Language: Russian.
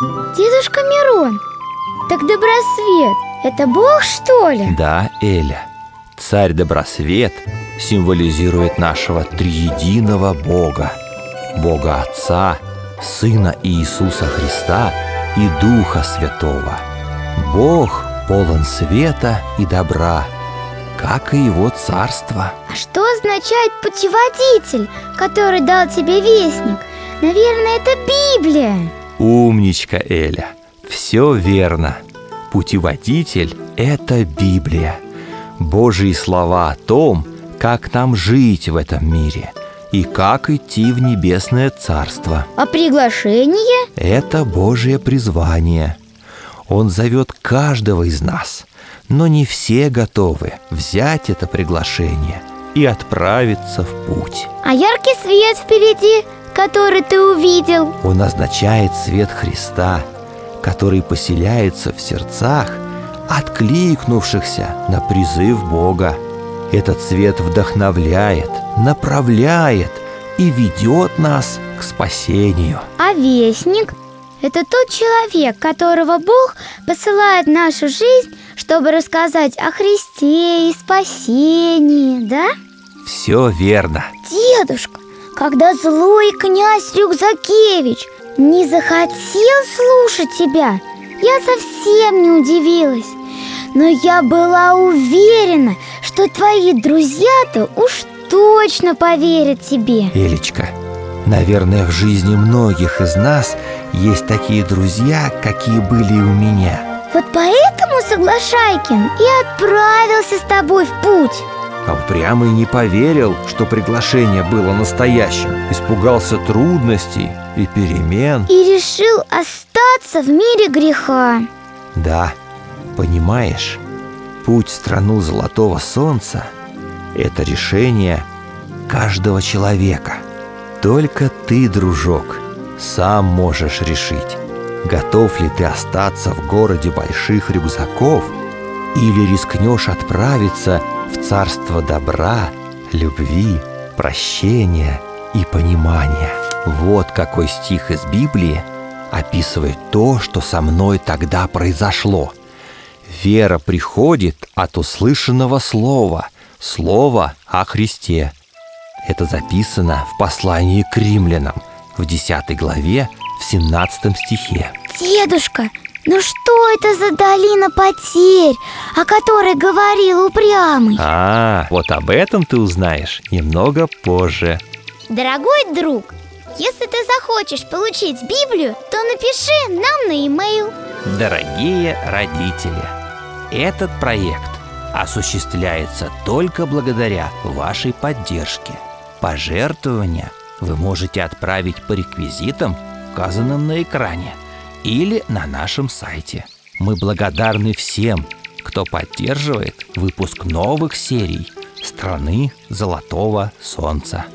Дедушка Мирон, так Добросвет – это Бог, что ли? Да, Эля. Царь Добросвет символизирует нашего триединого Бога. Бога Отца, Сына Иисуса Христа и Духа Святого. Бог полон света и добра, как и его царство. А что означает путеводитель, который дал тебе вестник? Наверное, это Библия. Умничка, Эля. Все верно. Путеводитель – это Библия. Божьи слова о том, как нам жить в этом мире и как идти в небесное царство. А приглашение? Это Божье призвание. Он зовет каждого из нас, но не все готовы взять это приглашение и отправиться в путь. А яркий свет впереди, который ты увидел? Он означает свет Христа, который поселяется в сердцах, откликнувшихся на призыв Бога. Этот свет вдохновляет, направляет и ведет нас к спасению. А вестник – это тот человек, которого Бог посылает в нашу жизнь, чтобы рассказать о Христе и спасении, да? Все верно. Дедушка, когда злой князь Рюкзакевич не захотел слушать тебя, я совсем не удивилась. Но я была уверена, что твои друзья-то уж точно поверят тебе Элечка, наверное, в жизни многих из нас есть такие друзья, какие были у меня. Вот поэтому Соглашайкин и отправился с тобой в путь А упрямый не поверил, что приглашение было настоящим. Испугался трудностей и перемен. И решил остаться в мире греха Да, понимаешь, путь в страну золотого солнца – это решение каждого человека. Только ты, дружок, сам можешь решить, готов ли ты остаться в городе больших рюкзаков или рискнешь отправиться в царство добра, любви, прощения и понимания. Вот какой стих из Библии описывает то, что со мной тогда произошло. Вера приходит от услышанного слова, слова о Христе. Это записано в послании к римлянам в 10 главе в 17 стихе. Дедушка, ну что это за долина потерь, о которой говорил упрямый? А, вот об этом ты узнаешь немного позже. Дорогой друг, если ты захочешь получить Библию, то напиши нам на e-mail Дорогие родители, этот проект осуществляется только благодаря вашей поддержке. Пожертвования вы можете отправить по реквизитам, указанным на экране, или на нашем сайте. Мы благодарны всем, кто поддерживает выпуск новых серий «Страны Золотого Солнца».